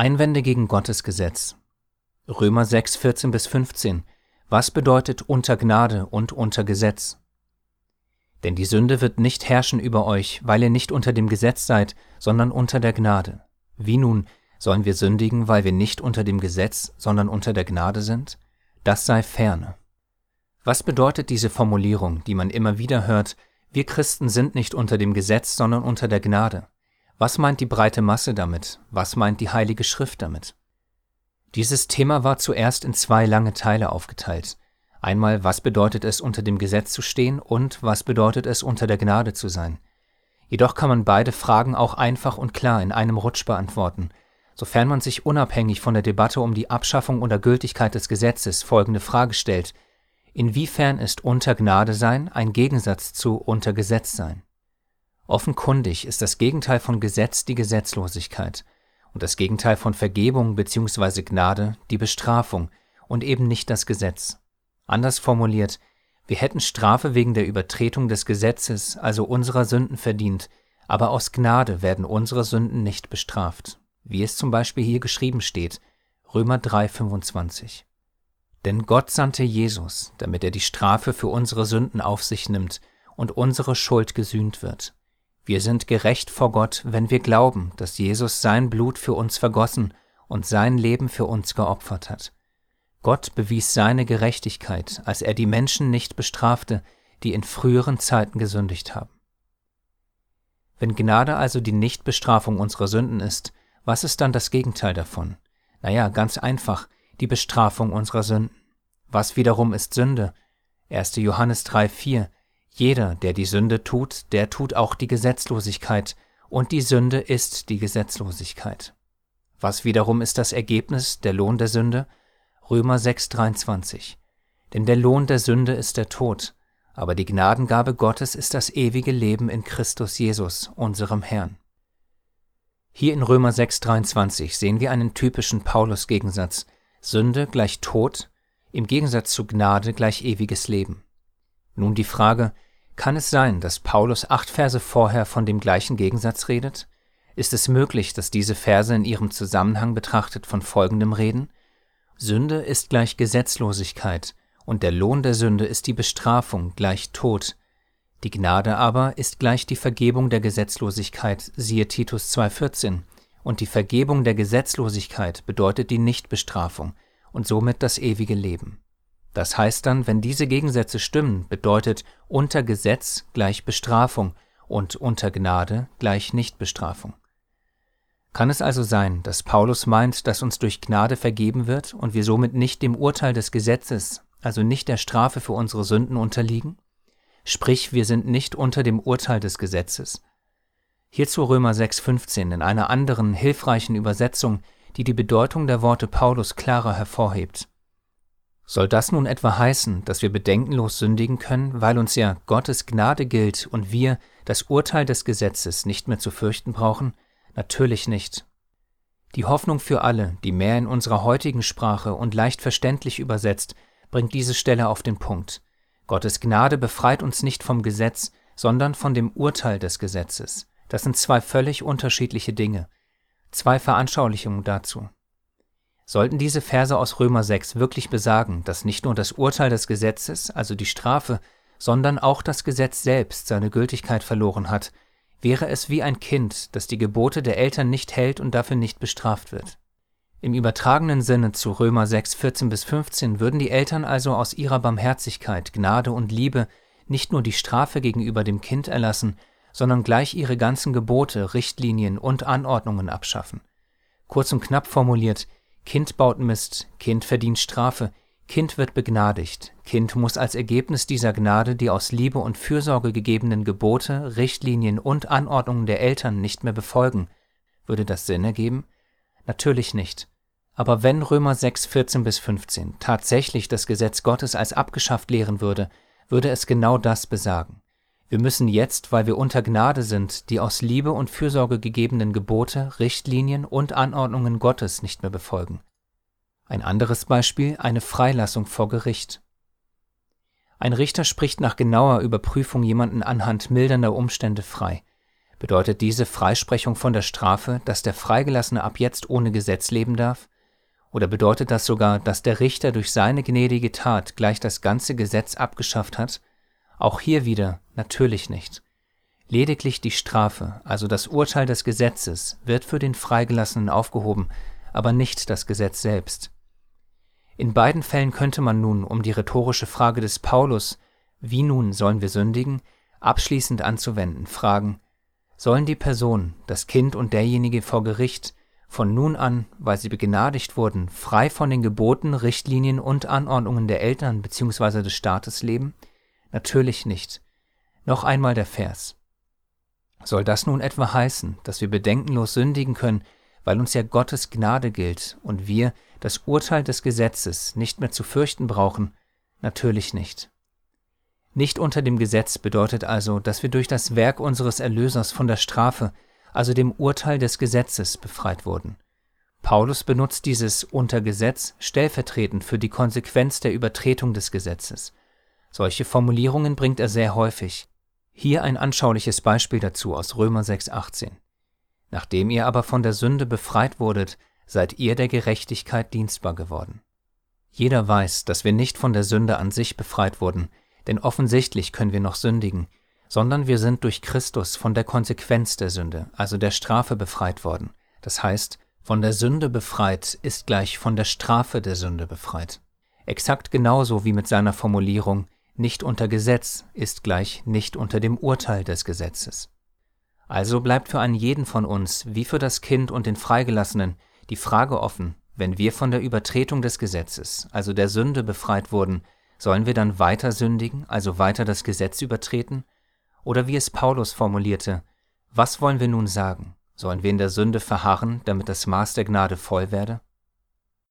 Einwände gegen Gottes Gesetz. Römer 6, 14 bis 15. Was bedeutet unter Gnade und unter Gesetz? Denn die Sünde wird nicht herrschen über euch, weil ihr nicht unter dem Gesetz seid, sondern unter der Gnade. Wie nun sollen wir sündigen, weil wir nicht unter dem Gesetz, sondern unter der Gnade sind? Das sei ferne. Was bedeutet diese Formulierung, die man immer wieder hört, wir Christen sind nicht unter dem Gesetz, sondern unter der Gnade? Was meint die breite Masse damit? Was meint die Heilige Schrift damit? Dieses Thema war zuerst in zwei lange Teile aufgeteilt. Einmal, was bedeutet es, unter dem Gesetz zu stehen und was bedeutet es, unter der Gnade zu sein. Jedoch kann man beide Fragen auch einfach und klar in einem Rutsch beantworten, sofern man sich unabhängig von der Debatte um die Abschaffung oder Gültigkeit des Gesetzes folgende Frage stellt. Inwiefern ist unter Gnade sein ein Gegensatz zu unter Gesetz sein? Offenkundig ist das Gegenteil von Gesetz die Gesetzlosigkeit und das Gegenteil von Vergebung bzw. Gnade die Bestrafung und eben nicht das Gesetz. Anders formuliert, wir hätten Strafe wegen der Übertretung des Gesetzes, also unserer Sünden verdient, aber aus Gnade werden unsere Sünden nicht bestraft, wie es zum Beispiel hier geschrieben steht, Römer 3,25. Denn Gott sandte Jesus, damit er die Strafe für unsere Sünden auf sich nimmt und unsere Schuld gesühnt wird. Wir sind gerecht vor Gott, wenn wir glauben, dass Jesus sein Blut für uns vergossen und sein Leben für uns geopfert hat. Gott bewies seine Gerechtigkeit, als er die Menschen nicht bestrafte, die in früheren Zeiten gesündigt haben. Wenn Gnade also die Nichtbestrafung unserer Sünden ist, was ist dann das Gegenteil davon? Naja, ganz einfach, die Bestrafung unserer Sünden. Was wiederum ist Sünde? 1. Johannes 3, 4. Jeder, der die Sünde tut, der tut auch die Gesetzlosigkeit, und die Sünde ist die Gesetzlosigkeit. Was wiederum ist das Ergebnis, der Lohn der Sünde? Römer 6,23. Denn der Lohn der Sünde ist der Tod, aber die Gnadengabe Gottes ist das ewige Leben in Christus Jesus, unserem Herrn. Hier in Römer 6,23 sehen wir einen typischen Paulus-Gegensatz. Sünde gleich Tod, im Gegensatz zu Gnade gleich ewiges Leben. Nun die Frage, kann es sein, dass Paulus acht Verse vorher von dem gleichen Gegensatz redet? Ist es möglich, dass diese Verse in ihrem Zusammenhang betrachtet von folgendem reden? Sünde ist gleich Gesetzlosigkeit, und der Lohn der Sünde ist die Bestrafung gleich Tod. Die Gnade aber ist gleich die Vergebung der Gesetzlosigkeit, siehe Titus 2,14, und die Vergebung der Gesetzlosigkeit bedeutet die Nichtbestrafung und somit das ewige Leben. Das heißt dann, wenn diese Gegensätze stimmen, bedeutet unter Gesetz gleich Bestrafung und unter Gnade gleich Nichtbestrafung. Kann es also sein, dass Paulus meint, dass uns durch Gnade vergeben wird und wir somit nicht dem Urteil des Gesetzes, also nicht der Strafe für unsere Sünden unterliegen? Sprich, wir sind nicht unter dem Urteil des Gesetzes. Hierzu Römer 6,15 in einer anderen, hilfreichen Übersetzung, die die Bedeutung der Worte Paulus klarer hervorhebt. Soll das nun etwa heißen, dass wir bedenkenlos sündigen können, weil uns ja Gottes Gnade gilt und wir das Urteil des Gesetzes nicht mehr zu fürchten brauchen? Natürlich nicht. Die Hoffnung für alle, die mehr in unserer heutigen Sprache und leicht verständlich übersetzt, bringt diese Stelle auf den Punkt. Gottes Gnade befreit uns nicht vom Gesetz, sondern von dem Urteil des Gesetzes. Das sind zwei völlig unterschiedliche Dinge. Zwei Veranschaulichungen dazu. Sollten diese Verse aus Römer 6 wirklich besagen, dass nicht nur das Urteil des Gesetzes, also die Strafe, sondern auch das Gesetz selbst seine Gültigkeit verloren hat, wäre es wie ein Kind, das die Gebote der Eltern nicht hält und dafür nicht bestraft wird. Im übertragenen Sinne zu Römer 6, 14 bis 15 würden die Eltern also aus ihrer Barmherzigkeit, Gnade und Liebe nicht nur die Strafe gegenüber dem Kind erlassen, sondern gleich ihre ganzen Gebote, Richtlinien und Anordnungen abschaffen. Kurz und knapp formuliert, Kind baut Mist, Kind verdient Strafe, Kind wird begnadigt, Kind muss als Ergebnis dieser Gnade die aus Liebe und Fürsorge gegebenen Gebote, Richtlinien und Anordnungen der Eltern nicht mehr befolgen. Würde das Sinn ergeben? Natürlich nicht. Aber wenn Römer 6, 14 bis 15 tatsächlich das Gesetz Gottes als abgeschafft lehren würde, würde es genau das besagen. Wir müssen jetzt, weil wir unter Gnade sind, die aus Liebe und Fürsorge gegebenen Gebote, Richtlinien und Anordnungen Gottes nicht mehr befolgen. Ein anderes Beispiel eine Freilassung vor Gericht. Ein Richter spricht nach genauer Überprüfung jemanden anhand mildernder Umstände frei. Bedeutet diese Freisprechung von der Strafe, dass der Freigelassene ab jetzt ohne Gesetz leben darf? Oder bedeutet das sogar, dass der Richter durch seine gnädige Tat gleich das ganze Gesetz abgeschafft hat? Auch hier wieder natürlich nicht. Lediglich die Strafe, also das Urteil des Gesetzes, wird für den Freigelassenen aufgehoben, aber nicht das Gesetz selbst. In beiden Fällen könnte man nun, um die rhetorische Frage des Paulus, wie nun sollen wir sündigen, abschließend anzuwenden, fragen, sollen die Person, das Kind und derjenige vor Gericht von nun an, weil sie begnadigt wurden, frei von den Geboten, Richtlinien und Anordnungen der Eltern bzw. des Staates leben? Natürlich nicht. Noch einmal der Vers. Soll das nun etwa heißen, dass wir bedenkenlos sündigen können, weil uns ja Gottes Gnade gilt und wir das Urteil des Gesetzes nicht mehr zu fürchten brauchen? Natürlich nicht. Nicht unter dem Gesetz bedeutet also, dass wir durch das Werk unseres Erlösers von der Strafe, also dem Urteil des Gesetzes, befreit wurden. Paulus benutzt dieses unter Gesetz stellvertretend für die Konsequenz der Übertretung des Gesetzes. Solche Formulierungen bringt er sehr häufig. Hier ein anschauliches Beispiel dazu aus Römer 6,18. Nachdem ihr aber von der Sünde befreit wurdet, seid ihr der Gerechtigkeit dienstbar geworden. Jeder weiß, dass wir nicht von der Sünde an sich befreit wurden, denn offensichtlich können wir noch sündigen, sondern wir sind durch Christus von der Konsequenz der Sünde, also der Strafe befreit worden. Das heißt, von der Sünde befreit ist gleich von der Strafe der Sünde befreit. Exakt genauso wie mit seiner Formulierung nicht unter Gesetz ist gleich nicht unter dem Urteil des Gesetzes. Also bleibt für einen jeden von uns, wie für das Kind und den Freigelassenen, die Frage offen, wenn wir von der Übertretung des Gesetzes, also der Sünde befreit wurden, Sollen wir dann weiter sündigen, also weiter das Gesetz übertreten? Oder wie es Paulus formulierte, was wollen wir nun sagen? Sollen wir in der Sünde verharren, damit das Maß der Gnade voll werde?